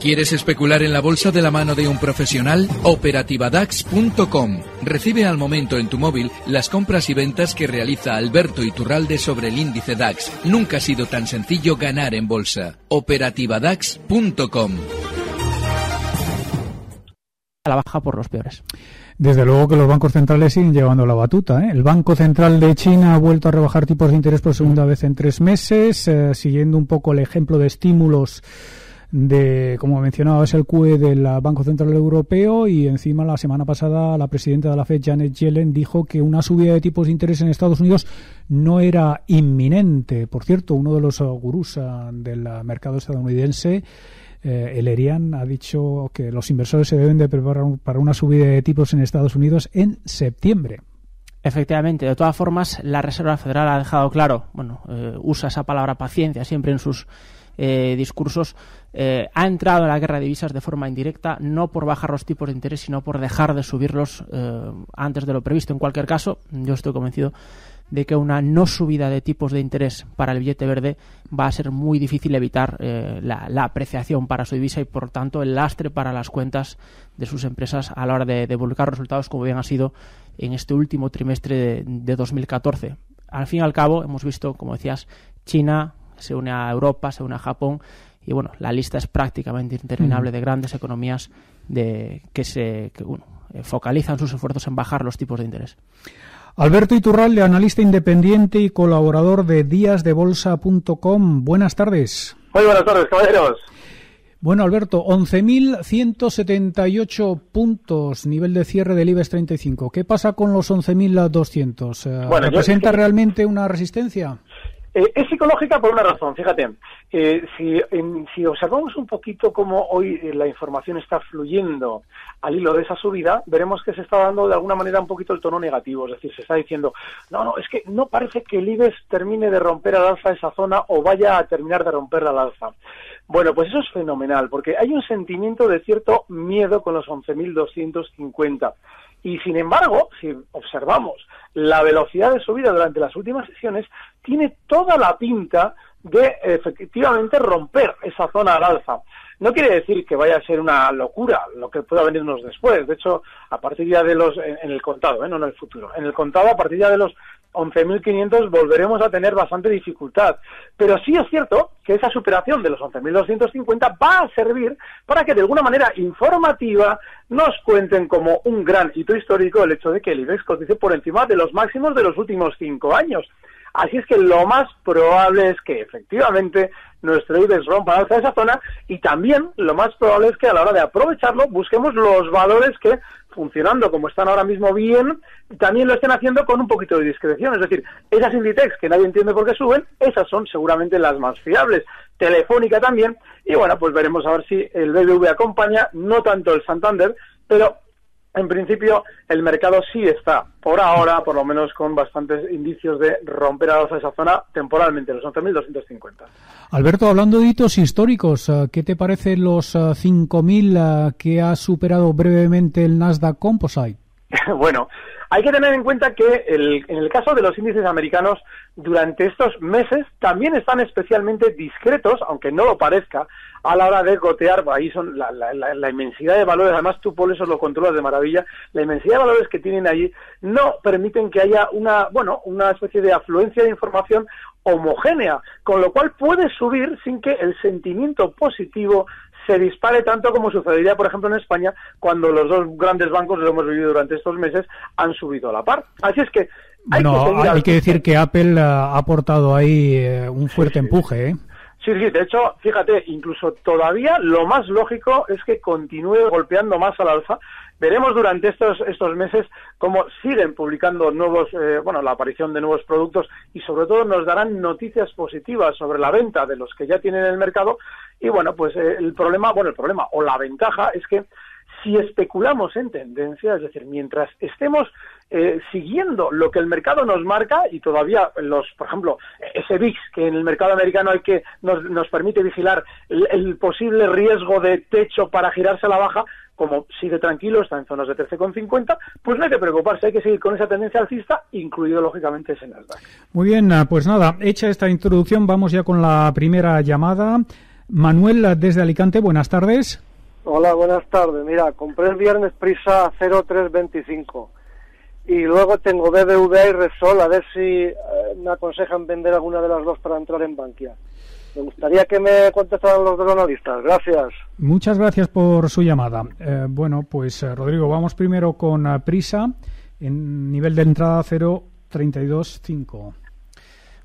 ¿Quieres especular en la bolsa de la mano de un profesional? Operativadax.com. Recibe al momento en tu móvil las compras y ventas que realiza Alberto Iturralde sobre el índice DAX. Nunca ha sido tan sencillo ganar en bolsa. Operativadax.com. A la baja por los peores. Desde luego que los bancos centrales siguen llevando la batuta. ¿eh? El Banco Central de China ha vuelto a rebajar tipos de interés por segunda vez en tres meses, eh, siguiendo un poco el ejemplo de estímulos de, como mencionaba, es el QE del Banco Central Europeo y encima la semana pasada la presidenta de la Fed, Janet Yellen, dijo que una subida de tipos de interés en Estados Unidos no era inminente. Por cierto, uno de los gurús ah, del mercado estadounidense eh, el ha dicho que los inversores se deben de preparar para una subida de tipos en Estados Unidos en septiembre. Efectivamente, de todas formas, la Reserva Federal ha dejado claro, bueno, eh, usa esa palabra paciencia siempre en sus eh, discursos, eh, ha entrado en la guerra de divisas de forma indirecta, no por bajar los tipos de interés, sino por dejar de subirlos eh, antes de lo previsto. En cualquier caso, yo estoy convencido de que una no subida de tipos de interés para el billete verde va a ser muy difícil evitar la, apreciación para su divisa y por tanto el lastre para las cuentas de sus empresas a la hora de, de resultados como bien ha sido en este último trimestre de, de 2014. Al fin y al cabo hemos visto, como decías, China, se une a Europa, se une a Japón y bueno, la lista es prácticamente interminable de grandes economías de, que se que, eh, focalizan sus esfuerzos en bajar los tipos de interés. Alberto Iturralde, analista independiente y colaborador de díasdebolsa.com. Buenas tardes. Muy buenas tardes, caballeros. Bueno, Alberto, 11.178 puntos, nivel de cierre del IBEX 35. ¿Qué pasa con los 11.200? Eh, bueno, ¿Representa realmente una resistencia? Eh, es psicológica por una razón, fíjate. Eh, si, si observamos un poquito cómo hoy eh, la información está fluyendo al hilo de esa subida, veremos que se está dando de alguna manera un poquito el tono negativo. Es decir, se está diciendo, no, no, es que no parece que el IBEX termine de romper al alza esa zona o vaya a terminar de romper al alza. Bueno, pues eso es fenomenal, porque hay un sentimiento de cierto miedo con los 11.250. Y sin embargo, si observamos la velocidad de subida durante las últimas sesiones, tiene toda la pinta de efectivamente romper esa zona al alza. No quiere decir que vaya a ser una locura lo que pueda venirnos después. De hecho, a partir ya de los, en, el contado, ¿eh? no en el futuro, en el contado, a partir ya de los 11.500 volveremos a tener bastante dificultad. Pero sí es cierto que esa superación de los 11.250 va a servir para que de alguna manera informativa nos cuenten como un gran hito histórico el hecho de que el IBEX cotice por encima de los máximos de los últimos cinco años. Así es que lo más probable es que efectivamente nuestro IBEX rompa alza esa zona y también lo más probable es que a la hora de aprovecharlo busquemos los valores que funcionando como están ahora mismo bien, también lo estén haciendo con un poquito de discreción. Es decir, esas Inditex que nadie entiende por qué suben, esas son seguramente las más fiables. Telefónica también. Y bueno, pues veremos a ver si el BBV acompaña, no tanto el Santander, pero en principio, el mercado sí está, por ahora, por lo menos con bastantes indicios de romper a esa zona temporalmente, los 11.250. Alberto, hablando de hitos históricos, eh, ¿qué te parecen los 5.000 eh, que ha superado brevemente el Nasdaq Composite? bueno, hay que tener en cuenta que en el caso de los índices americanos, durante estos meses también están especialmente discretos, aunque no lo parezca, a la hora de gotear, ahí son la, inmensidad de valores, además tú por eso lo controlas de maravilla, la inmensidad de valores que tienen allí no permiten que haya una, bueno, una especie de afluencia de información homogénea, con lo cual puede subir sin que el sentimiento positivo se dispare tanto como sucedería, por ejemplo, en España, cuando los dos grandes bancos, lo hemos vivido durante estos meses, han subido a la par. Así es que... Hay que hay que decir que Apple ha aportado ahí eh, un fuerte empuje, ¿eh? Sí, sí, de hecho, fíjate, incluso todavía lo más lógico es que continúe golpeando más al alza. Veremos durante estos, estos meses cómo siguen publicando nuevos, eh, bueno, la aparición de nuevos productos y sobre todo nos darán noticias positivas sobre la venta de los que ya tienen en el mercado. Y bueno, pues eh, el problema, bueno, el problema o la ventaja es que si especulamos en tendencia, es decir, mientras estemos eh, siguiendo lo que el mercado nos marca y todavía los, por ejemplo, ese VIX que en el mercado americano hay que nos, nos permite vigilar el, posible riesgo de techo para girarse a la baja, como sigue tranquilo, está en zonas de 13,50, pues no hay que preocuparse, hay que seguir con esa tendencia alcista, incluido lógicamente ese Nasdaq. Muy bien, pues nada, hecha esta introducción, vamos ya con la primera llamada. Manuel desde Alicante, buenas tardes. Hola, buenas tardes. Mira, compré el viernes prisa 0325 y luego tengo BBVA y Resol, a ver si eh, me aconsejan vender alguna de las dos para entrar en Bankia. Me gustaría que me contestaran los dos analistas. Gracias. Muchas gracias por su llamada. Eh, bueno, pues eh, Rodrigo, vamos primero con Prisa en nivel de entrada 0.325.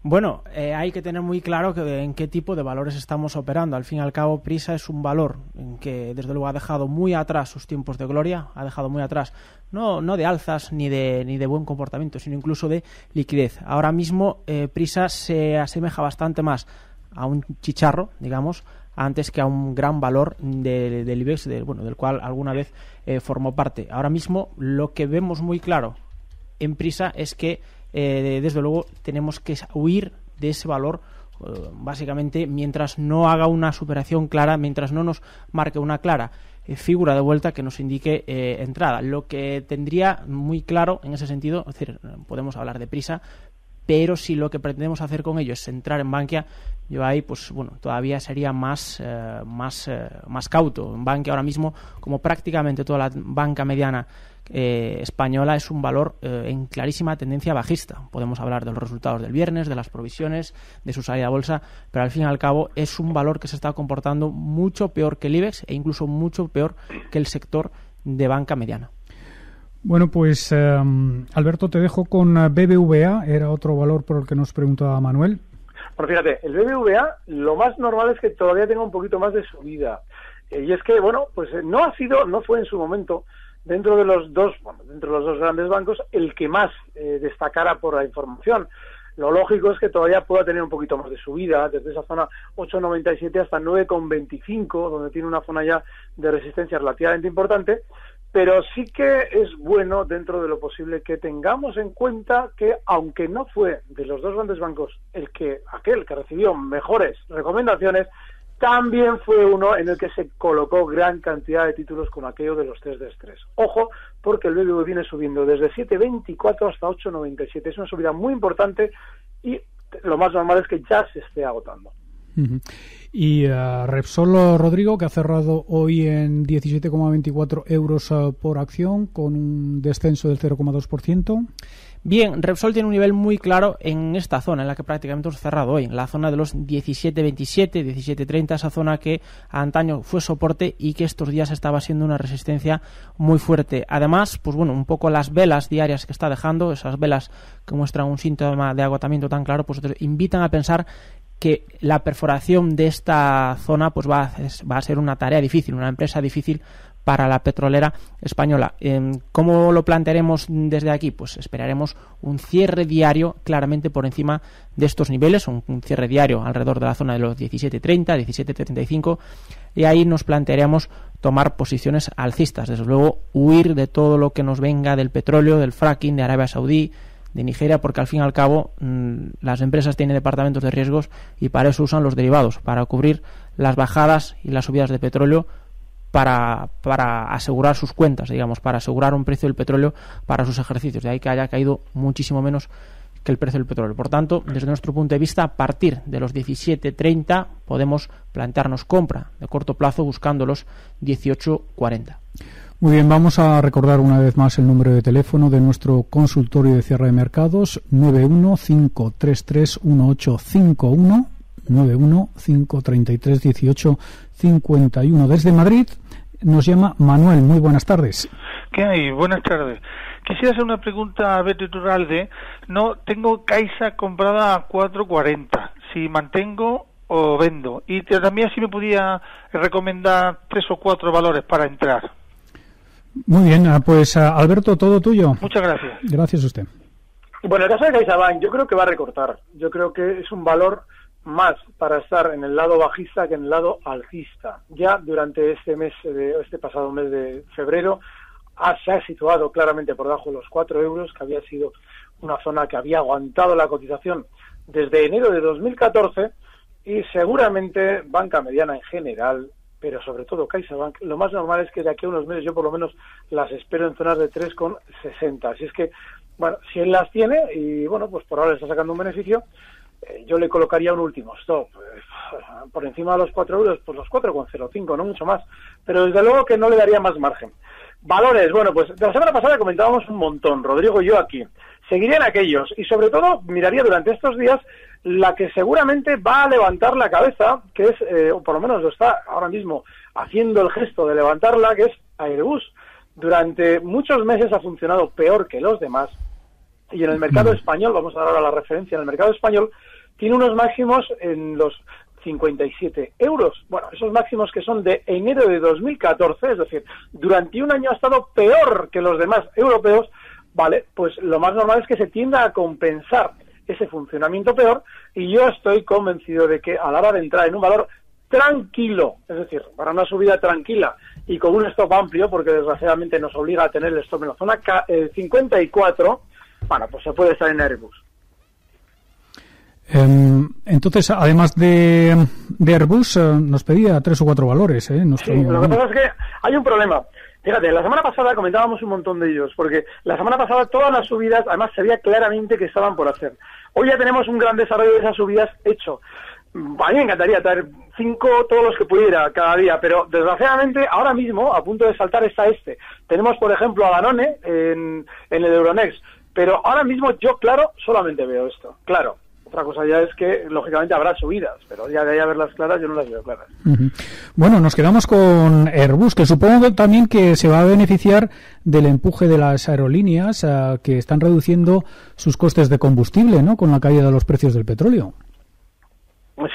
Bueno, eh, hay que tener muy claro que, en qué tipo de valores estamos operando. Al fin y al cabo, Prisa es un valor en que, desde luego, ha dejado muy atrás sus tiempos de gloria, ha dejado muy atrás, no, no de alzas ni de, ni de buen comportamiento, sino incluso de liquidez. Ahora mismo, eh, Prisa se asemeja bastante más a un chicharro, digamos, antes que a un gran valor del IBEX, bueno, del cual alguna vez eh, formó parte. Ahora mismo, lo que vemos muy claro en Prisa es que eh, desde luego tenemos que huir de ese valor eh, básicamente mientras no haga una superación clara, mientras no nos marque una clara eh, figura de vuelta que nos indique entrada. Lo que tendría muy claro en ese sentido, es decir, podemos hablar de prisa, pero si lo que pretendemos hacer con ello es entrar en Bankia, yo ahí, pues bueno, todavía sería más, más, más cauto. En Bankia ahora mismo, como prácticamente toda la banca mediana eh, española es un valor eh, en clarísima tendencia bajista. Podemos hablar de los resultados del viernes, de las provisiones, de su salida a bolsa, pero al fin y al cabo es un valor que se está comportando mucho peor que el IBEX e incluso mucho peor que el sector de banca mediana. Bueno, pues em, Alberto, te dejo con eh, BBVA, era otro valor por el que nos preguntaba Manuel. Bueno, fíjate, el BBVA lo más normal es que todavía tenga un poquito más de subida. y es que, bueno, pues no ha sido, no fue en su momento dentro de los dos, bueno, dentro de los dos grandes bancos, el que más eh, destacara por la información. Lo lógico es que todavía pueda tener un poquito más de subida, desde esa zona 8,97 hasta 9,25, donde tiene una zona ya de resistencia relativamente importante, pero sí que es bueno dentro de lo posible que tengamos en cuenta que aunque no fue de los dos grandes bancos el que aquel que recibió mejores recomendaciones, también fue uno en el que se colocó gran cantidad de títulos con aquello de los test de estrés. Ojo, porque el BBV viene subiendo desde 7.24 hasta 8.97. Es una subida muy importante y lo más normal es que ya se esté agotando. Y uh, Repsol Rodrigo, que ha cerrado hoy en 17,24 euros uh, por acción, con un descenso del 0,2%. Bien, Repsol tiene un nivel muy claro en esta zona, en la que prácticamente hemos cerrado hoy, en la zona de los 17.27, 17.30, esa zona que antaño fue soporte y que estos días estaba siendo una resistencia muy fuerte. Además, pues bueno, un poco las velas diarias que está dejando, esas velas que muestran un síntoma de agotamiento tan claro, pues invitan a pensar que la perforación de esta zona pues va a, va a ser una tarea difícil, una empresa difícil para la petrolera española. Em, ¿Cómo lo plantearemos desde aquí? Pues esperaremos un cierre diario claramente por encima de estos niveles, un, cierre diario alrededor de la zona de los 17.30, 17.35 y ahí nos plantearemos tomar posiciones alcistas, desde luego huir de todo lo que nos venga del petróleo, del fracking, de Arabia Saudí, de Nigeria, porque al fin y al cabo mm, las empresas tienen departamentos de riesgos y para eso usan los derivados, para cubrir las bajadas y las subidas de petróleo para, para asegurar sus cuentas, digamos, para asegurar un precio del petróleo para sus ejercicios. De ahí que haya caído muchísimo menos que el precio del petróleo. Por tanto, desde nuestro punto de vista, a partir de los 17.30 podemos plantearnos compra de corto plazo buscando los 18.40. Muy bien, vamos a recordar una vez más el número de teléfono de nuestro consultorio de cierre de mercados 915331851 915331851 desde Madrid nos llama Manuel. Muy buenas tardes. ¿Qué hay? Buenas tardes. Quisiera hacer una pregunta a Betty Turralde. No, tengo Caixa comprada a 4.40. Si mantengo o vendo? Y también si me podía recomendar tres o cuatro valores para entrar. Muy bien, ah, pues ah, Alberto, todo tuyo. Muchas gracias. Gracias a usted. Bueno, el caso de CaixaBank yo creo que va a recortar. Yo creo que es un valor más para estar en el lado bajista que en el lado alcista. Ya durante este mes, de, este pasado mes de febrero, se ha situado claramente por debajo de los 4 euros, que había sido una zona que había aguantado la cotización desde enero de 2014 y seguramente banca mediana en general, pero sobre todo CaixaBank, lo más normal es que de aquí a unos meses yo por lo menos las espero en zonas de 3,60. Así es que, bueno, si él las tiene y bueno, pues por ahora está sacando un beneficio, eh, yo le colocaría un último stop. Eh, por encima de los 4 euros, pues los 4,05, no mucho más. Pero desde luego que no le daría más margen. Valores, bueno, pues de la semana pasada comentábamos un montón, Rodrigo y yo aquí. Seguirían aquellos y sobre todo miraría durante estos días la que seguramente va a levantar la cabeza, que es, eh, o por lo menos lo está ahora mismo haciendo el gesto de levantarla, que es Airbus. Durante muchos meses ha funcionado peor que los demás y en el mercado mm. español, vamos a dar ahora la referencia, en el mercado español tiene unos máximos en los 57 euros. Bueno, esos máximos que son de enero de 2014, es decir, durante un año ha estado peor que los demás europeos, vale, pues lo más normal es que se tienda a compensar ese funcionamiento peor y yo estoy convencido de que a la hora de entrar en un valor tranquilo, es decir, para una subida tranquila y con un stop amplio, porque desgraciadamente nos obliga a tener el stop en la zona 54, eh, bueno, pues se puede estar en Airbus. Em, entonces, además de, Airbus, eh, nos pedía tres o cuatro valores. ¿eh? Sí, lo que pasa es que hay un problema. Fíjate, la semana pasada comentábamos un montón de ellos, porque la semana pasada todas las subidas, además se veía claramente que estaban por hacer. Hoy ya tenemos un gran desarrollo de esas subidas hecho. A mí me encantaría traer cinco, todos los que pudiera cada día, pero desgraciadamente ahora mismo, a punto de saltar, está este. Tenemos, por ejemplo, a Danone en, en el Euronext, pero ahora mismo yo, claro, solamente veo esto. Claro, otra cosa ya es que, lógicamente, habrá subidas, pero ya de ahí a verlas claras, yo no las veo claras. Bueno, nos quedamos con Airbus, que supongo también que se va a beneficiar del empuje de las aerolíneas eh, que están reduciendo sus costes de combustible, ¿no?, con la caída de los precios del petróleo.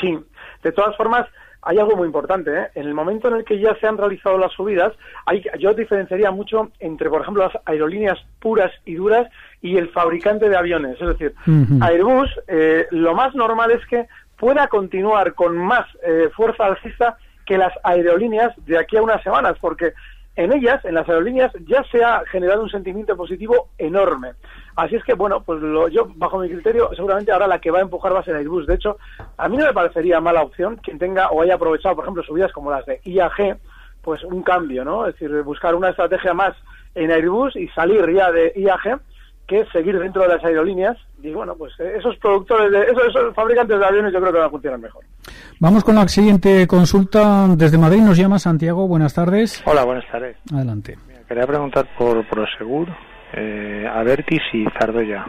Sí, de todas formas, hay algo muy importante. ¿eh? En el momento en el que ya se han realizado las subidas, hay, yo diferenciaría mucho entre, por ejemplo, las aerolíneas puras y duras y el fabricante de aviones. Es decir, Airbus, eh, lo más normal es que pueda continuar con más eh, fuerza alcista que las aerolíneas de aquí a unas semanas, porque en ellas, en las aerolíneas, ya se ha generado un sentimiento positivo enorme. Así es que, bueno, pues lo, yo, bajo mi criterio, seguramente ahora la que va a empujar va a ser Airbus. De hecho, a mí no me parecería mala opción quien tenga o haya aprovechado, por ejemplo, subidas como las de IAG, pues un cambio, ¿no? Es decir, buscar una estrategia más en Airbus y salir ya de IAG que seguir dentro de las aerolíneas. Y bueno pues eh, esos productores de esos, fabricantes de aviones yo creo que van a funcionar mejor. Vamos con la siguiente consulta. Desde Madrid nos llama Santiago. Buenas tardes. Hola buenas tardes. Adelante. Quería preguntar por Prosegur. Eh, Avertis y Zardoya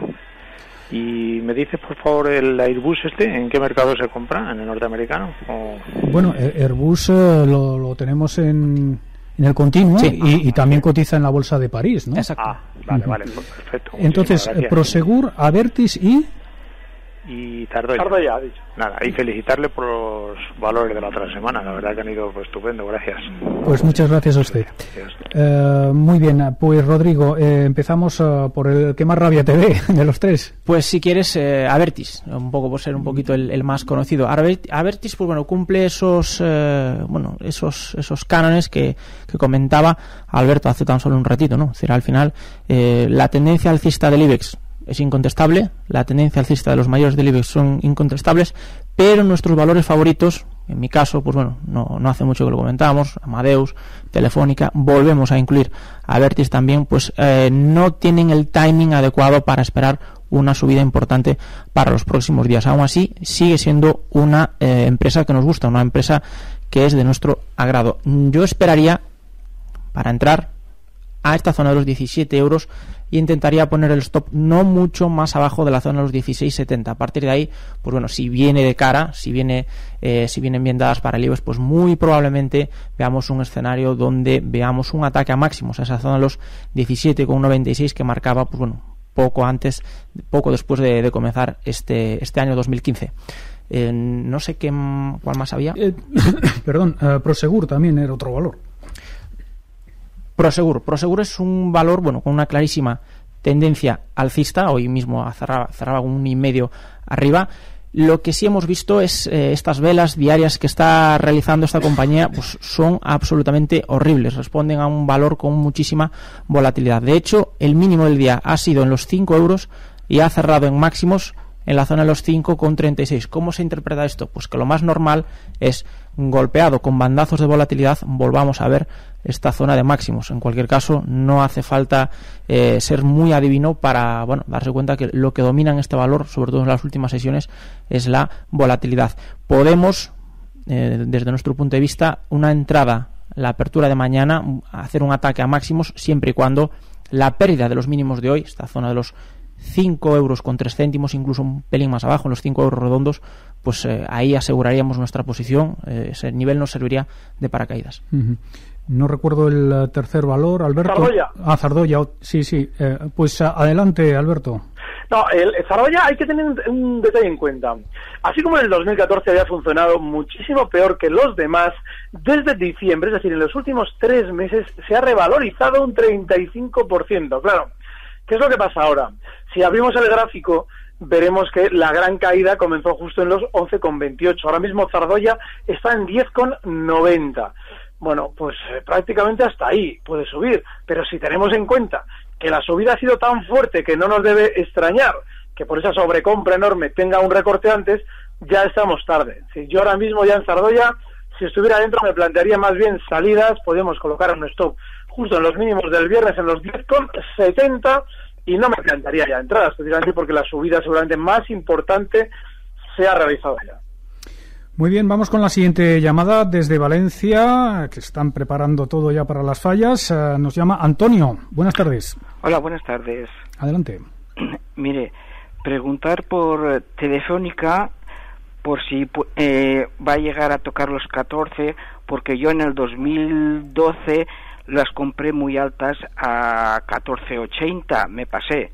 y me dices por favor el Airbus este en qué mercado se compra en el norteamericano bueno Airbus eh, lo tenemos en en el continuo y, también cotiza en la bolsa de París, ¿no? Exacto. Ah, vale, vale, pues perfecto. Entonces, Prosegur, Avertis y y tardo ya. ha dicho. Nada, y felicitarle por los valores de la otra semana, la verdad que han ido pues, estupendo, gracias. Pues muchas gracias a usted. Eh, muy bien, pues Rodrigo, eh, empezamos eh, por el que más rabia te ve de los tres. Pues si quieres, Avertis, un poco por ser un poquito el, más conocido. Avertis, pues bueno, cumple esos, bueno, esos, esos cánones que, que comentaba Alberto hace tan solo un ratito, ¿no? Es decir, al final, la tendencia alcista del IBEX es incontestable, la tendencia alcista de los mayores del IBEX son incontestables, pero nuestros valores favoritos, en mi caso, pues bueno, no, no hace mucho que lo comentábamos, Amadeus, Telefónica, volvemos a incluir a Vertis también, pues eh, no tienen el timing adecuado para esperar una subida importante para los próximos días. Aún así, sigue siendo una eh, empresa que nos gusta, una empresa que es de nuestro agrado. Yo esperaría, para entrar a esta zona de los 17 euros, y intentaría poner el stop no mucho más abajo de la zona de los 16.70. A partir de ahí, pues bueno, si viene de cara, si viene, eh, si vienen bien dadas para el IBEX, pues muy probablemente veamos un escenario donde veamos un ataque a máximos a esa zona de los 17,96 que marcaba, pues bueno, poco antes, poco después de, comenzar este, este año 2015. Eh, no sé qué, cuál más había. perdón, Prosegur también era otro valor. Prosegur. Prosegur es un valor, bueno, con una clarísima tendencia alcista. Hoy mismo cerraba, un y medio arriba. Lo que sí hemos visto es eh, estas velas diarias que está realizando esta compañía, pues son absolutamente horribles, responden a un valor con muchísima volatilidad. De hecho, el mínimo del día ha sido en los 5 euros y ha cerrado en máximos en la zona de los 5,36. ¿Cómo se interpreta esto? Pues que lo más normal es golpeado con bandazos de volatilidad, volvamos a ver esta zona de máximos. En cualquier caso, no hace falta eh, ser muy adivino para bueno, darse cuenta que lo que domina en este valor, sobre todo en las últimas sesiones, es la volatilidad. Podemos, eh, desde nuestro punto de vista, una entrada, la apertura de mañana, hacer un ataque a máximos siempre y cuando la pérdida de los mínimos de hoy, esta zona de los 5 euros con 3 céntimos, incluso un pelín más abajo, en los 5 euros redondos, pues eh, ahí aseguraríamos nuestra posición. ese nivel nos serviría de paracaídas. No recuerdo el eh, tercer valor, Alberto. Zardoya. Ah, Zardoya, sí, sí. Eh, pues adelante, Alberto. No, el, Zardoya hay que tener un, detalle en cuenta. Así como en el 2014 había funcionado muchísimo peor que los demás, desde diciembre, es decir, en los últimos tres meses, se ha revalorizado un 35%. Claro, ¿qué es lo que pasa ahora? Si abrimos el gráfico, veremos que la gran caída comenzó justo en los 11,28. Ahora mismo Zardoya está en 10,90 bueno, pues eh, prácticamente hasta ahí puede subir. Pero si tenemos en cuenta que la subida ha sido tan fuerte que no nos debe extrañar que por esa sobrecompra enorme tenga un recorte antes, ya estamos tarde. Si yo ahora mismo ya en Zardoya, si estuviera dentro, me plantearía más bien salidas, podemos colocar un stop justo en los mínimos del viernes en los 10,70 y no me plantearía ya entradas, precisamente porque la subida seguramente más importante se ha realizado ya. Muy bien, vamos con la siguiente llamada desde Valencia, que están preparando todo ya para las fallas. Eh, nos llama Antonio. Buenas tardes. Hola, buenas tardes. Adelante. Mire, preguntar por Telefónica por si eh, va a llegar a tocar los 14, porque yo en el 2012 las compré muy altas a 14.80, me pasé.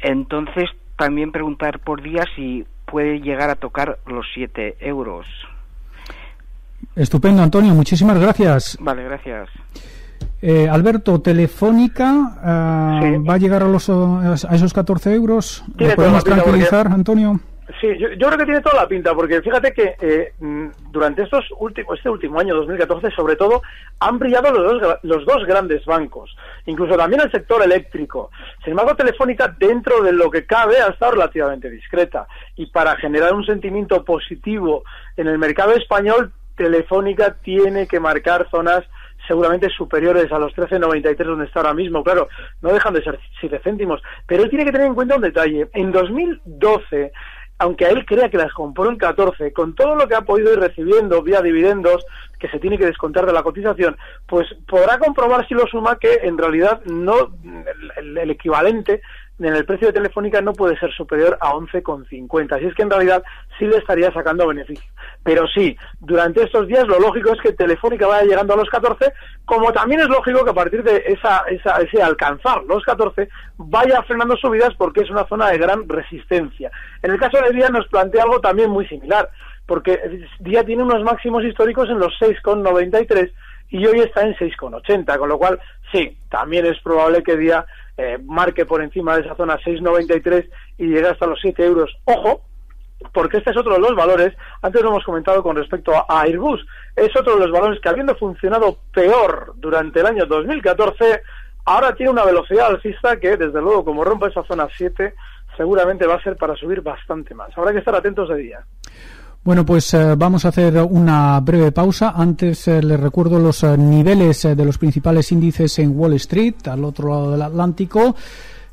Entonces, también preguntar por día si puede llegar a tocar los 7 euros. Estupendo, Antonio. Muchísimas gracias. Vale, gracias. Eh, Alberto, Telefónica eh, va a llegar a, los, a esos 14 euros. podemos tranquilizar, Antonio? Sí, yo, creo que tiene toda la pinta, porque fíjate que eh, mm, durante estos últimos, este último año, 2014, sobre todo, han brillado los dos, los dos grandes bancos, incluso también el sector eléctrico. Sin embargo, Telefónica, dentro de lo que cabe, ha estado relativamente discreta. Y para generar un sentimiento positivo en el mercado español, Telefónica tiene que marcar zonas seguramente superiores a los 13.93 donde está ahora mismo. Claro, no dejan de ser 7 céntimos. Pero él tiene que tener en cuenta un detalle. En 2012 aunque él crea que las compró en 14, con todo lo que ha podido ir recibiendo vía dividendos, que se tiene que descontar de la cotización, pues podrá comprobar si lo suma que en realidad no el equivalente en el precio de Telefónica no puede ser superior a 11,50. Así es que en realidad sí le estaría sacando beneficio. Pero sí, durante estos días lo lógico es que Telefónica vaya llegando a los 14, como también es lógico que a partir de esa, esa, ese alcanzar los 14 vaya frenando subidas porque es una zona de gran resistencia. En el caso de Día nos plantea algo también muy similar, porque Día tiene unos máximos históricos en los 6,93 y hoy está en 6,80, con lo cual sí, también es probable que Día eh, marque por encima de esa zona 6,93 y llegue hasta los 7 euros. Ojo, porque este es otro de los valores, antes lo hemos comentado con respecto a Airbus, es otro de los valores que habiendo funcionado peor durante el año 2014, ahora tiene una velocidad alcista que desde luego como rompa esa zona 7 seguramente va a ser para subir bastante más. Habrá que estar atentos de día. Bueno, pues eh, vamos a hacer una breve pausa. Antes eh, les recuerdo los eh, niveles de los principales índices en Wall Street, al otro lado del Atlántico.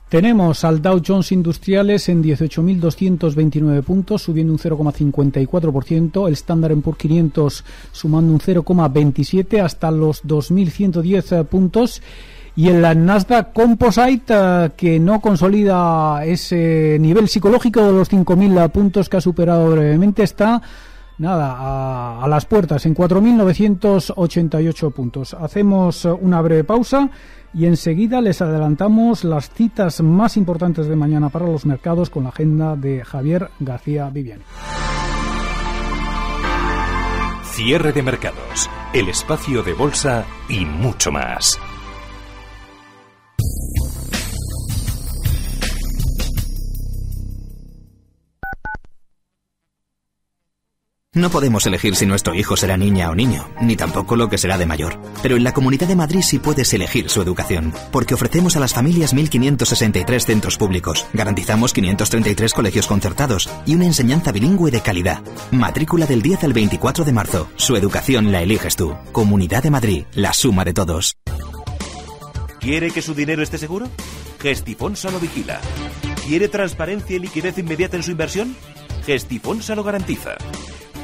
Tenemos al Dow Jones Industriales en 18.229 puntos, subiendo un 0,54%. El Standard Poor's 500 sumando un 0,27 hasta los 2.110 puntos y el Nasdaq Composite eh, que no consolida ese nivel psicológico de los 5.000 puntos que ha superado brevemente está nada a, las puertas en 4.988 puntos. Hacemos una breve pausa y enseguida les adelantamos las citas más importantes de mañana para los mercados con la agenda de Javier García Viviani. Cierre de mercados, el espacio de bolsa y mucho más. No podemos elegir si nuestro hijo será niña o niño, ni tampoco lo que será de mayor. Pero en la Comunidad de Madrid sí puedes elegir su educación, porque ofrecemos a las familias 1.563 centros públicos, garantizamos 533 colegios concertados y una enseñanza bilingüe de calidad. Matrícula del 10 al 24 de marzo. Su educación la eliges tú. Comunidad de Madrid, la suma de todos. ¿Quiere que su dinero esté seguro? Gestifonsa lo vigila. ¿Quiere transparencia y liquidez inmediata en su inversión? Gestifonsa lo garantiza.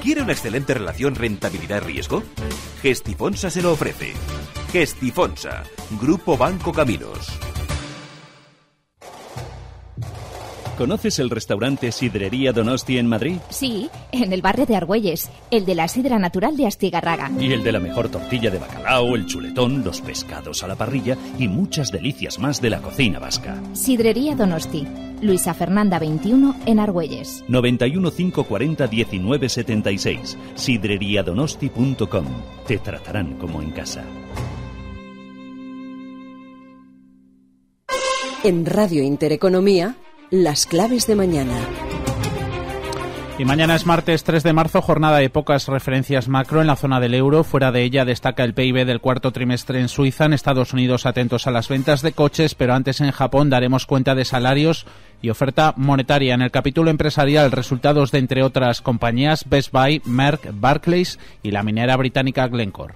¿Quiere una excelente relación rentabilidad-riesgo? Gestifonsa se lo ofrece. Gestifonsa, Grupo Banco Caminos. ¿Conoces el restaurante Sidrería Donosti en Madrid? Sí, en el barrio de Argüelles, el de la sidra natural de Astigarraga. Y el de la mejor tortilla de bacalao, el chuletón, los pescados a la parrilla y muchas delicias más de la cocina vasca. Sidrería Donosti, Luisa Fernanda 21 en Argüelles. 91 540 1976. Sidreriadonosti.com. Te tratarán como en casa. En Radio Intereconomía, las claves de mañana. Y mañana es martes 3 de marzo, jornada de pocas referencias macro en la zona del euro. Fuera de ella destaca el PIB del cuarto trimestre en Suiza. En Estados Unidos atentos a las ventas de coches, pero antes en Japón daremos cuenta de salarios y oferta monetaria. En el capítulo empresarial, resultados de entre otras compañías Best Buy, Merck, Barclays y la minera británica Glencore.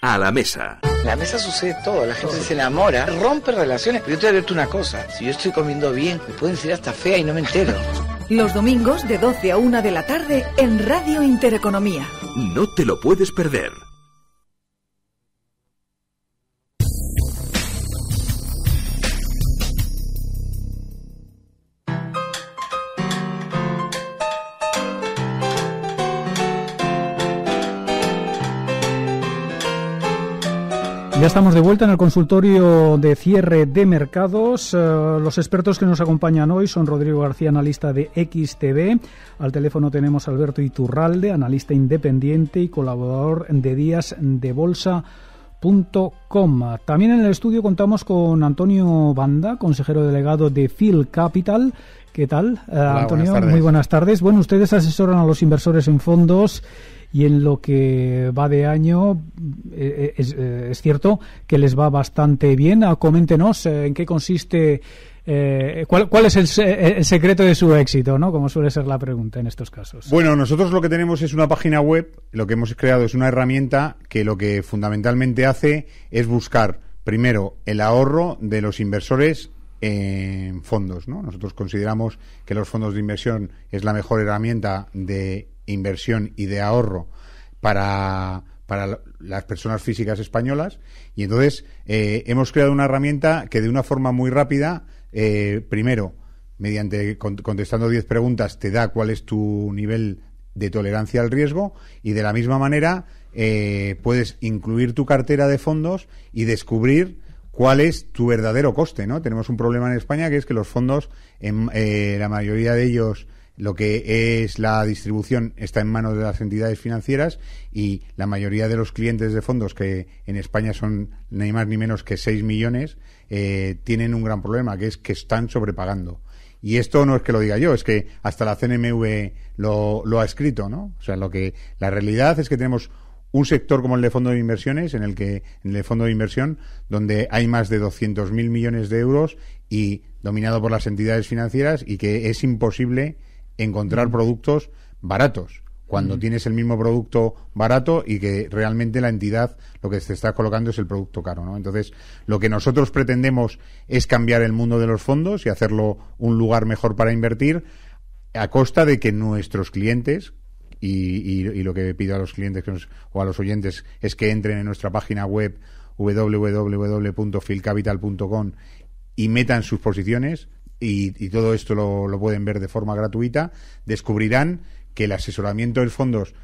A la mesa. En la mesa sucede todo, la gente se enamora, rompe relaciones. Pero yo te voy a decirte una cosa, si yo estoy comiendo bien, me pueden decir hasta fea y no me entero. Los domingos de 12 a 1 de la tarde en Radio Intereconomía. No te lo puedes perder. Ya estamos de vuelta en el consultorio de cierre de mercados. Eh, los expertos que nos acompañan hoy son Rodrigo García, analista de XTV. Al teléfono tenemos a Alberto Iturralde, analista independiente y colaborador de días de bolsa.com. También en el estudio contamos con Antonio Banda, consejero delegado de Phil Capital. ¿Qué tal, eh, Antonio? Muy buenas tardes. Bueno, ustedes asesoran a los inversores en fondos y en lo que va de año eh, es, eh, es, cierto que les va bastante bien. Ah, coméntenos eh, en qué consiste, cuál, cuál, es el, el, secreto de su éxito, ¿no? Como suele ser la pregunta en estos casos. Bueno, nosotros lo que tenemos es una página web, lo que hemos creado es una herramienta que lo que fundamentalmente hace es buscar primero el ahorro de los inversores en fondos, ¿no? Nosotros consideramos que los fondos de inversión es la mejor herramienta de inversión y de ahorro para, para las personas físicas españolas. Y entonces eh, hemos creado una herramienta que de una forma muy rápida, eh, primero, mediante contestando 10 preguntas, te da cuál es tu nivel de tolerancia al riesgo y de la misma manera eh, puedes incluir tu cartera de fondos y descubrir cuál es tu verdadero coste, ¿no? Tenemos un problema en España que es que los fondos, en, la mayoría de ellos lo que es la distribución está en manos de las entidades financieras y la mayoría de los clientes de fondos, que en España son ni más ni menos que 6 millones, eh, tienen un gran problema, que es que están sobrepagando. Y esto no es que lo diga yo, es que hasta la CNMV lo, lo ha escrito, ¿no? O sea, lo que la realidad es que tenemos un sector como el de fondo de inversiones, en el que en el fondo de inversión, donde hay más de 200.000 millones de euros y dominado por las entidades financieras y que es imposible encontrar productos baratos cuando tienes el mismo producto barato y que realmente la entidad lo que te está colocando es el producto caro, ¿no? Entonces, lo que nosotros pretendemos es cambiar el mundo de los fondos y hacerlo un lugar mejor para invertir a costa de que nuestros clientes y, lo que pido a los clientes o a los oyentes es que entren en nuestra página web www.filcapital.com y metan sus posiciones y, todo esto lo, pueden ver de forma gratuita, descubrirán que el asesoramiento de fondos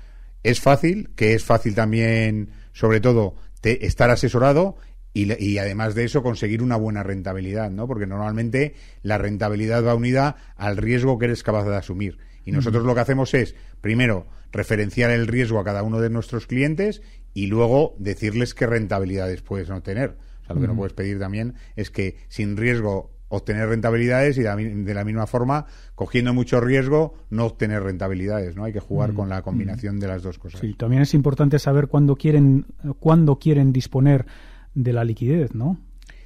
es fácil, que es fácil también, sobre todo, estar asesorado y, además de eso conseguir una buena rentabilidad, ¿no? Porque normalmente la rentabilidad va unida al riesgo que eres capaz de asumir. Y nosotros lo que hacemos es, primero, referenciar el riesgo a cada uno de nuestros clientes y luego decirles qué rentabilidades puedes obtener. O sea, lo que no puedes pedir también es que sin riesgo obtener rentabilidades y de la, misma forma, cogiendo mucho riesgo, no obtener rentabilidades, ¿no? Hay que jugar Mm, con la combinación de las dos cosas. Sí, también es importante saber cuándo quieren, cuándo quieren disponer de la liquidez, ¿no?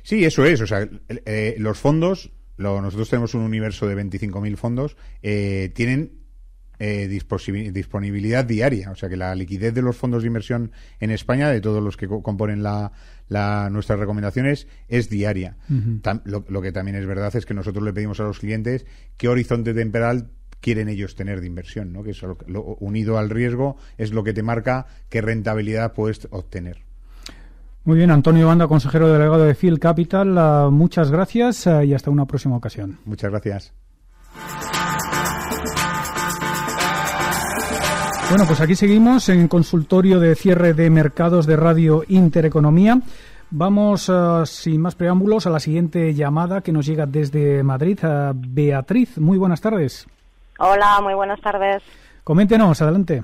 Sí, eso es. O sea, eh, los fondos, lo- nosotros tenemos un universo de 25.000 fondos, eh, tienen eh, disponibilidad diaria. O sea, que la liquidez de los fondos de inversión en España, de todos los que co- componen la, la- nuestras recomendaciones, es diaria. Tam- lo, lo que también es verdad es que nosotros le pedimos a los clientes qué horizonte temporal quieren ellos tener de inversión, ¿no? que es lo- lo- unido al riesgo es lo que te marca qué rentabilidad puedes obtener. Muy bien, Antonio Banda, consejero delegado de Field Capital, ah, muchas gracias ah, y hasta una próxima ocasión. Muchas gracias. Bueno, pues aquí seguimos en consultorio de cierre de mercados de Radio Intereconomía. Vamos, ah, sin más preámbulos, a la siguiente llamada que nos llega desde Madrid. Beatriz, muy buenas tardes. Hola, muy buenas tardes. Coméntenos, adelante.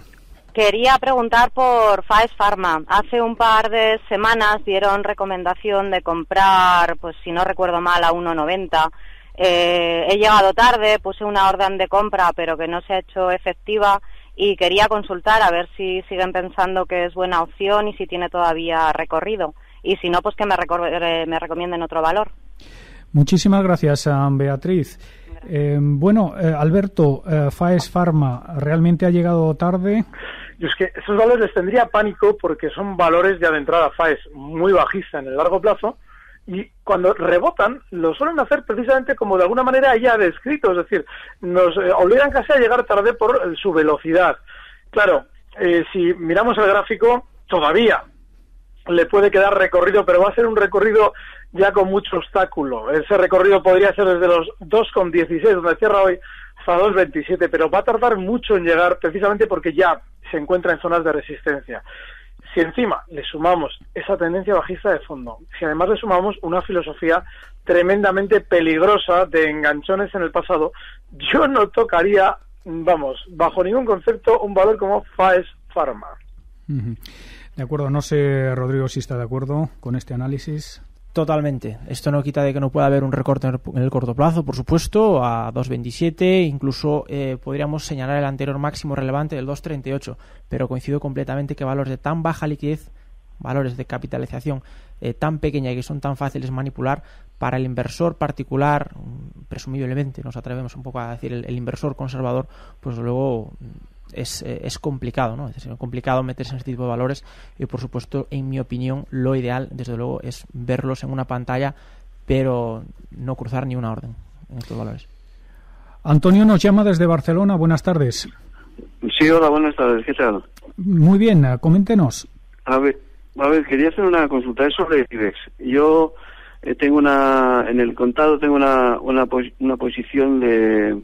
Quería preguntar por Faes Pharma. Hace un par de semanas dieron recomendación de comprar, pues si no recuerdo mal, a 1,90. Eh, he llegado tarde, puse una orden de compra, pero que no se ha hecho efectiva y quería consultar a ver si siguen pensando que es buena opción y si tiene todavía recorrido. Y si no, pues que me, recor- eh, me recomienden otro valor. Muchísimas gracias, ah, Beatriz. Eh, bueno, eh, Alberto, eh, Faes Pharma, ¿realmente ha llegado tarde? Yo es que esos valores les tendría pánico porque son valores ya de entrada FAES muy bajista en el largo plazo y cuando rebotan lo suelen hacer precisamente como de alguna manera ya descrito, es decir, nos eh, casi a llegar tarde por eh, su velocidad. Claro, eh, si miramos el gráfico, todavía le puede quedar recorrido, pero va a ser un recorrido ya con mucho obstáculo. Ese recorrido podría ser desde los 2,16, donde cierra hoy, hasta 2,27, pero va a tardar mucho en llegar precisamente porque ya se encuentra en zonas de resistencia. Si encima le sumamos esa tendencia bajista de fondo, si además le sumamos una filosofía tremendamente peligrosa de enganchones en el pasado, yo no tocaría, vamos, bajo ningún concepto, un valor como FAES Pharma. De acuerdo, no sé, Rodrigo, si está de acuerdo con este análisis. Totalmente. Esto no quita de que no pueda haber un recorte en el- corto plazo, por supuesto, a 2.27, incluso eh, podríamos señalar el anterior máximo relevante del 2.38, pero coincido completamente que valores de tan baja liquidez, valores de capitalización eh, tan pequeña y que son tan fáciles de manipular, para el inversor particular, mm, presumiblemente, nos atrevemos un poco a decir el, el inversor conservador, pues luego mm, es, eh, es complicado, ¿no? Es complicado meterse en este tipo de valores y, por supuesto, en mi opinión, lo ideal, desde luego, es verlos en una pantalla, pero no cruzar ni una orden en estos valores. Antonio nos llama desde Barcelona. Buenas tardes. Sí, hola, buenas tardes, ¿qué tal? Muy bien, eh, coméntenos. A ver, a ver, quería hacer una consulta es sobre IBEX. Yo eh, tengo una, en el contado tengo una, una, pos- una posición de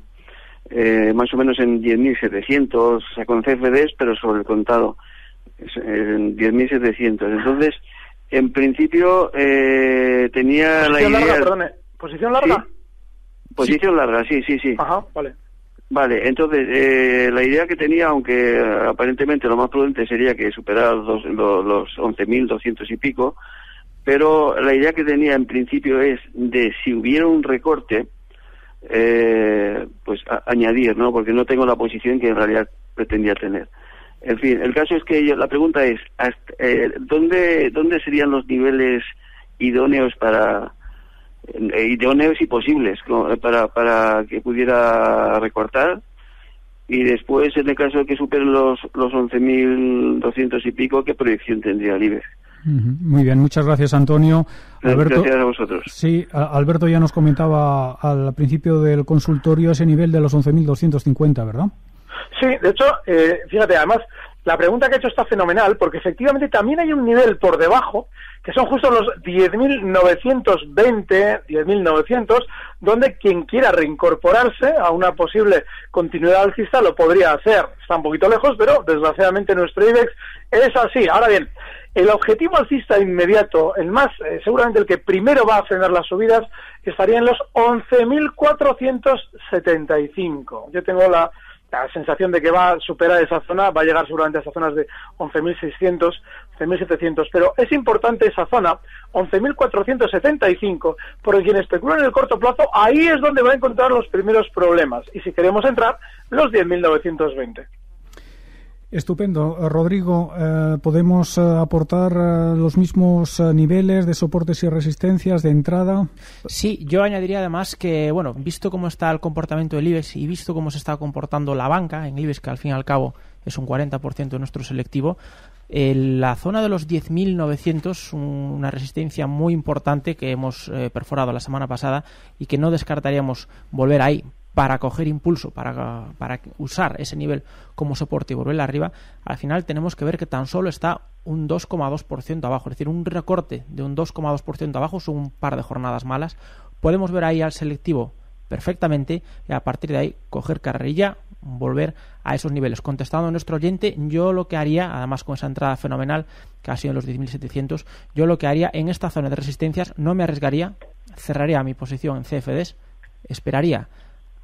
eh, más o menos en 10.700, o sea, con CFDs, pero sobre el contado, en 10.700. Entonces, en principio, eh, tenía la Posición idea... larga, perdone. ¿Posición larga? Posición larga, sí, sí, sí. Ajá, vale. Vale, entonces eh, la idea que tenía, aunque aparentemente lo más prudente sería que superara los, los, los 11.200 y pico, pero la idea que tenía en principio es de si hubiera un recorte, eh, pues añadir, ¿no? Porque no tengo la posición que en realidad pretendía tener. En fin, el caso es que yo- la pregunta es, hasta- eh, ¿dónde, ¿dónde serían los niveles idóneos para eh, idóneos y posibles para, para que pudiera recortar? Y después, en el caso de que superen los, los 11.200 y pico, ¿qué proyección tendría el IBEX? Muy bien, muchas gracias, Antonio. Alberto, Gracias a vosotros. Sí, Alberto ya nos comentaba al principio del consultorio ese nivel de los 11.250, ¿verdad? Sí, de hecho, eh, fíjate, además, la pregunta que ha hecho está fenomenal, porque efectivamente también hay un nivel por debajo, que son justo los 10.920, 10.900, donde quien quiera reincorporarse a una posible continuidad alcista lo podría hacer. Está un poquito lejos, pero desgraciadamente nuestro IBEX es así. Ahora bien, el objetivo alcista inmediato, el más, eh, seguramente el que primero va a frenar las subidas, estaría en los 11.475. Yo tengo la, la sensación de que va a superar esa zona, va a llegar seguramente a esas zonas de 11.600, 11.700, pero es importante esa zona, 11.475, porque quien especula en el corto plazo, ahí es donde va a encontrar los primeros problemas, y si queremos entrar, los 10.920. Estupendo. Rodrigo, eh, ¿podemos eh, aportar eh, los mismos niveles de soportes y resistencias de entrada? Sí, yo añadiría además que, bueno, visto cómo está el comportamiento del IBEX y visto cómo se está comportando la banca en IBEX, que al fin y al cabo es un 40% de nuestro selectivo, la zona de los 10.900, una resistencia muy importante que hemos perforado la semana pasada y que no descartaríamos volver ahí para coger impulso, para, para usar ese nivel como soporte y volver arriba, al final tenemos que ver que tan solo está un 2,2% abajo, es decir, un recorte de un 2,2% abajo son un par de jornadas malas. Podemos ver ahí al selectivo perfectamente y a partir de ahí coger carrerilla, volver a esos niveles. Contestando a nuestro oyente, yo lo que haría, además con esa entrada fenomenal que ha sido en los 10.700, yo lo que haría en esta zona de resistencias no me arriesgaría, cerraría mi posición en CFDs, esperaría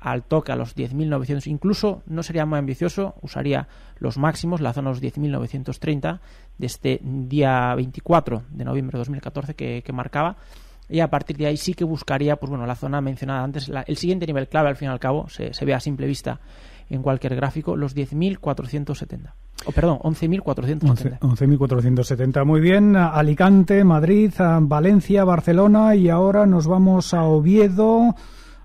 al toque a los 10.900, incluso no sería muy ambicioso, usaría los máximos, la zona de los 10.930 de este día 24 de noviembre de 2014 que, marcaba, y a partir de ahí sí que buscaría, pues bueno, la zona mencionada antes, el siguiente nivel clave al fin y al cabo, se, ve a simple vista en cualquier gráfico, los 10.470. O perdón, 11.470. 11.470. Muy bien. Alicante, Madrid, Valencia, Barcelona y ahora nos vamos a Oviedo.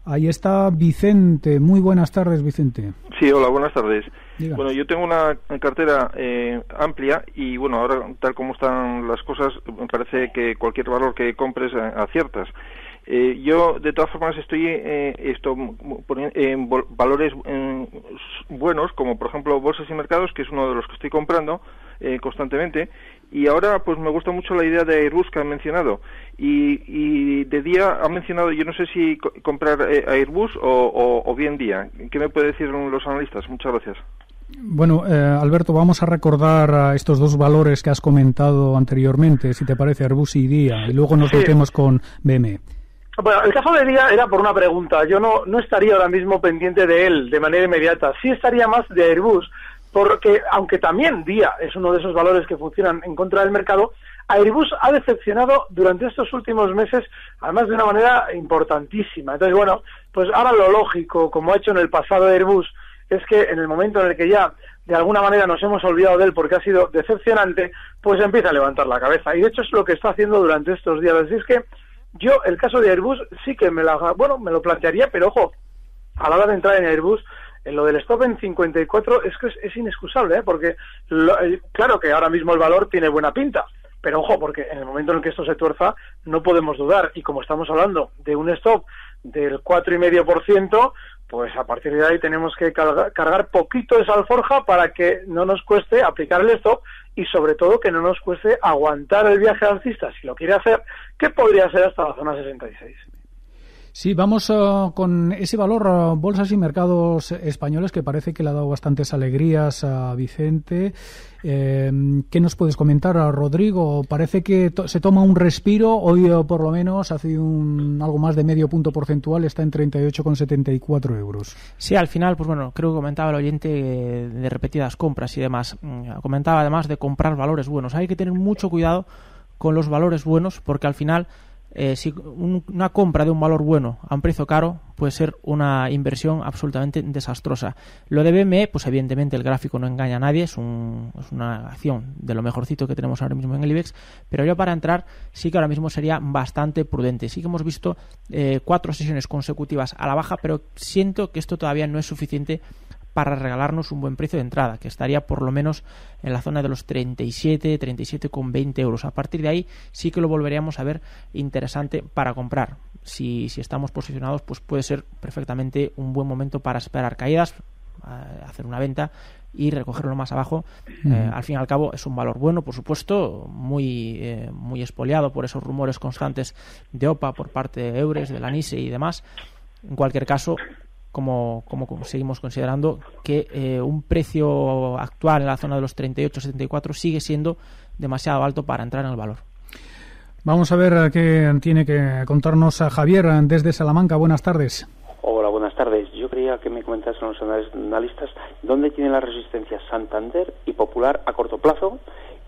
Ahí está Vicente. Muy buenas tardes, Vicente. Sí, hola, buenas tardes. Bueno, yo tengo una cartera eh, amplia y bueno, ahora tal como están las cosas, me parece que cualquier valor que compres eh, aciertas. Eh, yo, de todas formas, estoy eh, esto, en valores buenos, como por ejemplo bolsas y mercados, que es uno de los que estoy comprando constantemente, y ahora, pues me gusta mucho la idea de Airbus que han mencionado. Y, de día han mencionado, yo no sé si comprar eh, Airbus o, bien día. ¿Qué me pueden decir los analistas? Muchas gracias. Bueno, eh, Alberto, vamos a recordar estos dos valores que has comentado anteriormente, si te parece, Airbus y Día, y luego nos metemos con BME. Bueno, el caso de Día era por una pregunta. Yo no, no estaría ahora mismo pendiente de él de manera inmediata. Sí estaría más de Airbus, porque aunque también Día es uno de esos valores que funcionan en contra del mercado, Airbus ha decepcionado durante estos últimos meses, además de una manera importantísima. Entonces, bueno, pues ahora lo lógico, como ha hecho en el pasado Airbus, es que en el momento en el que ya de alguna manera nos hemos olvidado de él porque ha sido decepcionante, pues empieza a levantar la cabeza. Y de hecho es lo que está haciendo durante estos días. Así es que yo, el caso de Airbus, sí que me la, bueno, me lo plantearía, pero ojo, a la hora de entrar en Airbus, en lo del stop en 54 es que es, inexcusable, ¿eh? porque eh, claro que ahora mismo el valor tiene buena pinta, pero ojo, porque en el momento en el que esto se tuerza no podemos dudar y como estamos hablando de un stop del 4,5%, pues a partir de ahí tenemos que cargar, cargar poquito esa alforja para que no nos cueste aplicar el stop y sobre todo que no nos cueste aguantar el viaje alcista si lo quiere hacer, que podría ser hasta la zona 66. Sí, vamos uh, con ese valor uh, bolsas y mercados españoles que parece que le ha dado bastantes alegrías a Vicente. Eh, ¿Qué nos puedes comentar, a Rodrigo? Parece que se toma un respiro. Hoy, uh, por lo menos, hace un, algo más de medio punto porcentual. Está en 38,74 euros. Sí, al final, pues bueno, creo que comentaba el oyente de repetidas compras y demás. Mm, comentaba además de comprar valores buenos. Hay que tener mucho cuidado con los valores buenos porque al final eh, si una compra de un valor bueno a un precio caro puede ser una inversión absolutamente desastrosa. Lo de BME, pues evidentemente el gráfico no engaña a nadie, es, una acción de lo mejorcito que tenemos ahora mismo en el IBEX, pero yo para entrar sí que ahora mismo sería bastante prudente. Sí que hemos visto eh, cuatro sesiones consecutivas a la baja, pero siento que esto todavía no es suficiente para regalarnos un buen precio de entrada, que estaría por lo menos en la zona de los 37, 37,20 euros. A partir de ahí sí que lo volveríamos a ver interesante para comprar. Si, si estamos posicionados, pues puede ser perfectamente un buen momento para esperar caídas hacer una venta y recogerlo más abajo. Eh, al fin y al cabo es un valor bueno, por supuesto, muy, eh, muy expoliado por esos rumores constantes de OPA por parte de Eures, de la NISE y demás. En cualquier caso, como, como seguimos considerando que eh, un precio actual en la zona de los 38-74 sigue siendo demasiado alto para entrar en el valor. Vamos a ver qué tiene que contarnos a Javier desde Salamanca. Buenas tardes. Hola, buenas tardes. Yo quería que me comentasen los analistas dónde tienen las resistencias Santander y Popular a corto plazo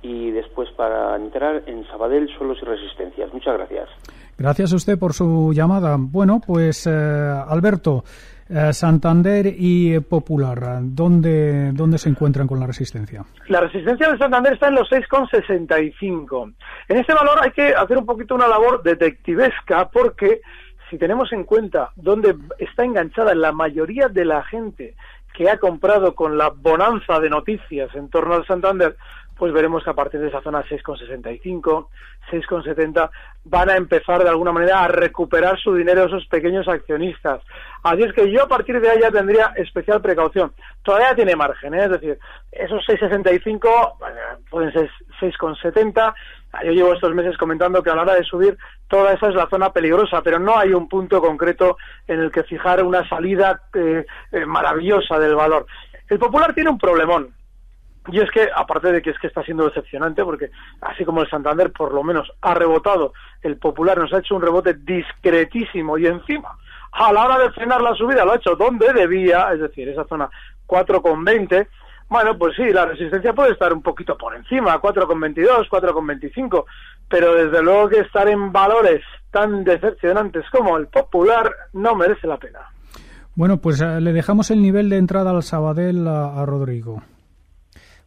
y después para entrar en Sabadell suelos y resistencias. Muchas gracias. Gracias a usted por su llamada. Bueno, pues eh, Alberto, eh, Santander y Popular, ¿dónde, ¿dónde se encuentran con la resistencia? La resistencia de Santander está en los 6,65. En ese valor hay que hacer un poquito una labor detectivesca porque si tenemos en cuenta dónde está enganchada la mayoría de la gente que ha comprado con la bonanza de noticias en torno al Santander, pues veremos que a partir de esa zona 6,65, 6,70 van a empezar de alguna manera a recuperar su dinero esos pequeños accionistas. Así es que yo a partir de ahí ya tendría especial precaución. Todavía tiene margen, ¿eh? es decir, esos 6,65 pueden ser 6,70 yo llevo estos meses comentando que a la hora de subir toda esa es la zona peligrosa, pero no hay un punto concreto en el que fijar una salida eh, eh, maravillosa del valor. El Popular tiene un problemón. Y es que, aparte de que es que está siendo decepcionante, porque así como el Santander por lo menos ha rebotado, el Popular nos ha hecho un rebote discretísimo y encima, a la hora de frenar la subida, lo ha hecho donde debía, es decir, esa zona 4,20, bueno, pues sí, la resistencia puede estar un poquito por encima, 4,22, 4,25, pero desde luego que estar en valores tan decepcionantes como el popular no merece la pena. Bueno, pues eh, le dejamos el nivel de entrada al Sabadell a Rodrigo.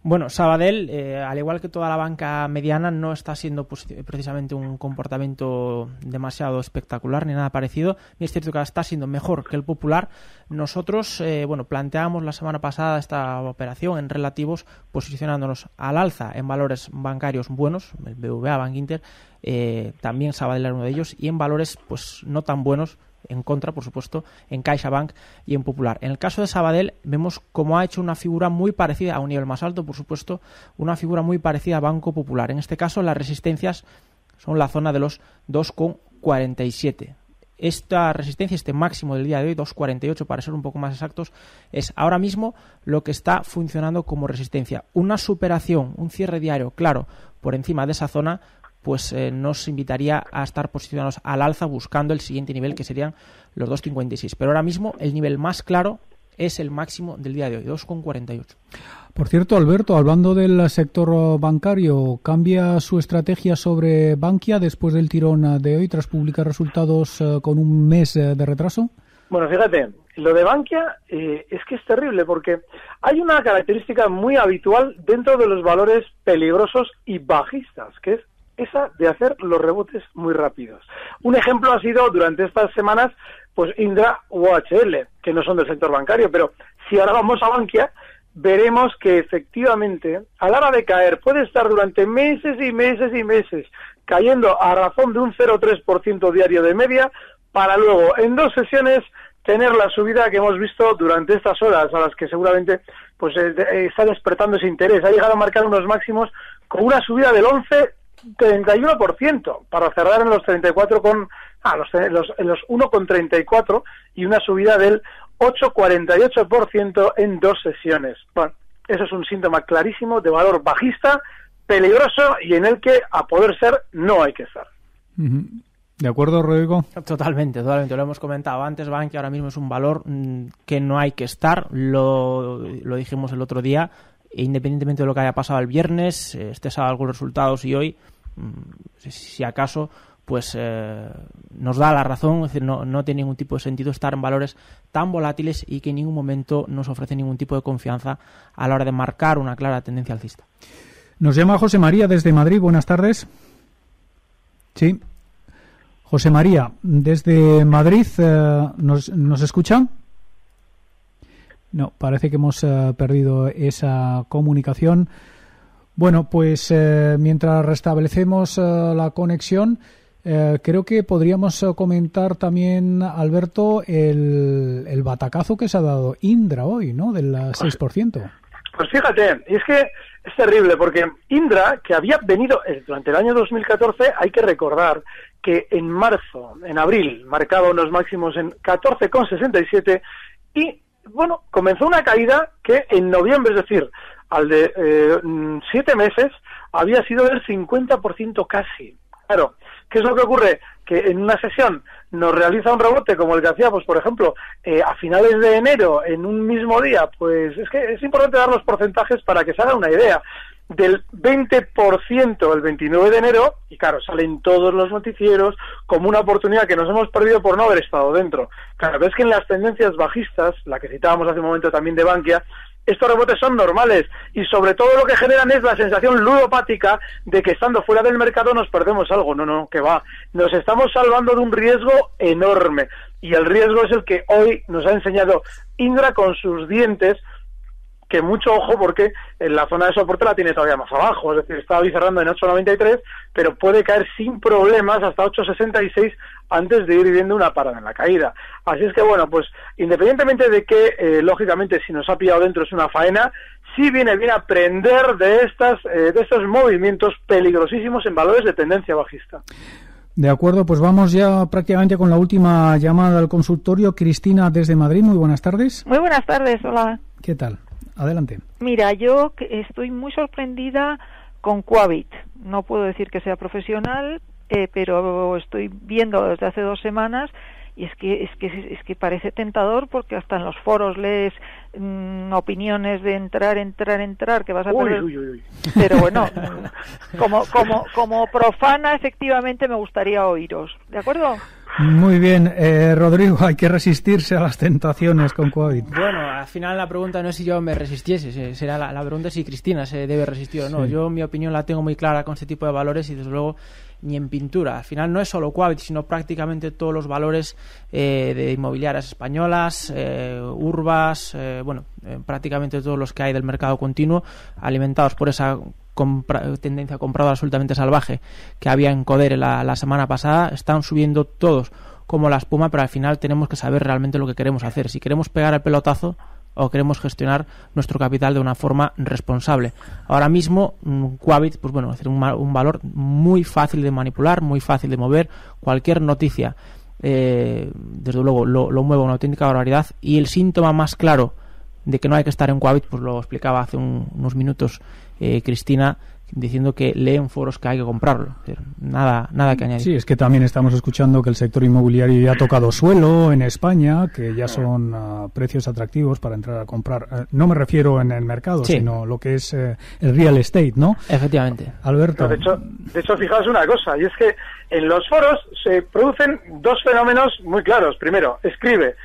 Bueno, Sabadell, eh, al igual que toda la banca mediana, no está siendo precisamente un comportamiento demasiado espectacular ni nada parecido. Y es cierto que está siendo mejor que el popular. Nosotros, eh, bueno, planteamos la semana pasada esta operación en relativos, posicionándonos al alza en valores bancarios buenos, el BVA, Bank Inter, eh, también Sabadell era uno de ellos, y en valores pues no tan buenos en contra, por supuesto, en CaixaBank y en Popular. En el caso de Sabadell vemos cómo ha hecho una figura muy parecida a un nivel más alto, por supuesto, una figura muy parecida a Banco Popular. En este caso las resistencias son la zona de los 2,47. Esta resistencia, este máximo del día de hoy, 2,48 para ser un poco más exactos, es ahora mismo lo que está funcionando como resistencia. Una superación, un cierre diario, claro, por encima de esa zona pues eh, nos invitaría a estar posicionados al alza buscando el siguiente nivel que serían los 2.56. Pero ahora mismo el nivel más claro es el máximo del día de hoy, 2,48. Por cierto, Alberto, hablando del sector bancario, ¿cambia su estrategia sobre Bankia después del tirón de hoy tras publicar resultados eh, con un mes eh, de retraso? Bueno, fíjate, lo de Bankia es que es terrible porque hay una característica muy habitual dentro de los valores peligrosos y bajistas, que es esa de hacer los rebotes muy rápidos. Un ejemplo ha sido durante estas semanas, pues Indra o HL, que no son del sector bancario, pero si ahora vamos a Bankia, veremos que efectivamente, a la hora de caer, puede estar durante meses y meses y meses cayendo a razón de un 0,3% diario de media, para luego, en dos sesiones, tener la subida que hemos visto durante estas horas, a las que seguramente pues eh, eh, está despertando ese interés. Ha llegado a marcar unos máximos con una subida del 11 31% para cerrar en los 34 con ah, los, los, los 1,34 y una subida del 8,48% en dos sesiones. Bueno, eso es un síntoma clarísimo de valor bajista, peligroso y en el que a poder ser no hay que estar. ¿De acuerdo, Rodrigo? Totalmente, totalmente. Lo hemos comentado antes, que ahora mismo es un valor mm, que no hay que estar. Lo, lo dijimos el otro día. Independientemente de lo que haya pasado el viernes, eh, este sábado algunos resultados y hoy, mm, si acaso, pues eh, nos da la razón, es decir, no, no tiene ningún tipo de sentido estar en valores tan volátiles y que en ningún momento nos ofrece ningún tipo de confianza a la hora de marcar una clara tendencia alcista. Nos llama José María desde Madrid. Buenas tardes. Sí. José María, desde Madrid, eh, ¿nos, ¿nos escuchan? No, parece que hemos eh, perdido esa comunicación. Bueno, pues eh, mientras restablecemos eh, la conexión, Eh, creo que podríamos eh, comentar también, Alberto, el, el batacazo que se ha dado Indra hoy, ¿no? Del 6%. Pues fíjate, y es que es terrible porque Indra, que había venido durante el año 2014, hay que recordar que en marzo, en abril, marcaba unos máximos en 14,67 y, bueno, comenzó una caída que en noviembre, es decir, al de eh, mm, siete meses, había sido del 50% casi. Claro, ¿qué es lo que ocurre? Que en una sesión nos realiza un rebote como el que hacíamos, por ejemplo, eh, a finales de enero, en un mismo día, pues es que es importante dar los porcentajes para que se haga una idea. Del 20% el 29 de enero, y claro, salen todos los noticieros como una oportunidad que nos hemos perdido por no haber estado dentro. Claro, ves que en las tendencias bajistas, la que citábamos hace un momento también de Bankia, estos rebotes son normales y sobre todo lo que generan es la sensación ludopática de que estando fuera del mercado nos perdemos algo. No, no, que va. Nos estamos salvando de un riesgo enorme y el riesgo es el que hoy nos ha enseñado Indra con sus dientes que mucho ojo porque en la zona de soporte la tiene todavía más abajo, es decir, está hoy cerrando en 8.93, pero puede caer sin problemas hasta 8.66 antes de ir viendo una parada en la caída. Así es que bueno, pues independientemente de que eh, lógicamente si nos ha pillado dentro es una faena, sí viene bien aprender de estas eh, de estos movimientos peligrosísimos en valores de tendencia bajista. De acuerdo, pues vamos ya prácticamente con la última llamada al consultorio. Cristina desde Madrid, muy buenas tardes. Muy buenas tardes, hola. ¿Qué tal? Adelante. Mira, yo estoy muy sorprendida con Quabit. No puedo decir que sea profesional, eh, pero estoy viendo desde hace dos semanas y es que es que es que parece tentador porque hasta en los foros lees mm, opiniones de entrar entrar entrar que vas a perder pero bueno como como como profana efectivamente me gustaría oíros de acuerdo muy bien, eh, Rodrigo, hay que resistirse a las tentaciones con COVID. Bueno, al final la pregunta no es si yo me resistiese, será la, pregunta es si Cristina se debe resistir o no. Yo mi opinión la tengo muy clara con este tipo de valores y desde luego ni en pintura. Al final no es solo Quabit, sino prácticamente todos los valores eh, de inmobiliarias españolas, eh, urbas, eh, bueno, prácticamente todos los que hay del mercado continuo, alimentados por esa tendencia compradora absolutamente salvaje que había en Codere la, semana pasada, están subiendo todos como la espuma, pero al final tenemos que saber realmente lo que queremos hacer. Si queremos pegar el pelotazo, o queremos gestionar nuestro capital de una forma responsable. Ahora mismo, mm, Quabit, pues bueno, es un, un valor muy fácil de manipular, muy fácil de mover. Cualquier noticia, eh, desde luego, lo, lo mueve una auténtica barbaridad. Y el síntoma más claro de que no hay que estar en Quabit, pues lo explicaba hace unos minutos eh, Cristina, diciendo que leen foros que hay que comprarlo. Nada, nada que añadir. Sí, es que también estamos escuchando que el sector inmobiliario ya ha tocado suelo en España, que ya son ah, precios atractivos para entrar a comprar. Eh, no me refiero en el mercado, sino lo que es eh, el real estate, ¿no? Efectivamente. Alberto. de, hecho, de hecho, fijaos una cosa, y es que en los foros se producen dos fenómenos muy claros. Primero, escribe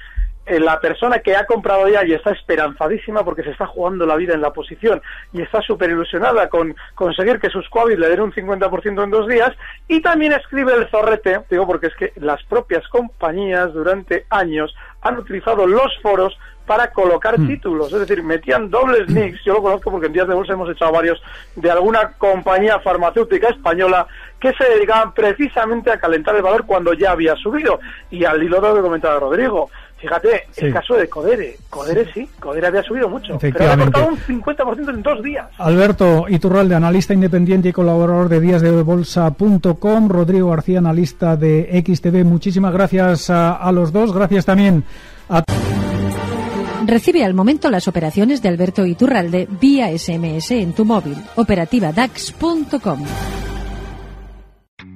la persona que ha comprado ya y está esperanzadísima porque se está jugando la vida en la posición y está súper ilusionada con conseguir que sus COVID le den un 50% en dos días y también escribe el zorrete, digo porque es que las propias compañías durante años han utilizado los foros para colocar hmm. títulos, es decir, metían dobles nicks, yo lo conozco porque en días de bolsa hemos echado varios de alguna compañía farmacéutica española que se dedicaban precisamente a calentar el valor cuando ya había subido. Y al hilo de lo que comentaba Rodrigo, Fíjate, el caso de Codere. Codere sí, Codere había subido mucho. Pero ha cortado un 50% en dos días. Alberto Iturralde, analista independiente y colaborador de díasdebolsa.com. Rodrigo García, analista de XTV. Muchísimas gracias a, los dos. Gracias también a. Recibe al momento las operaciones de Alberto Iturralde vía SMS en tu móvil. Operativa DAX.com.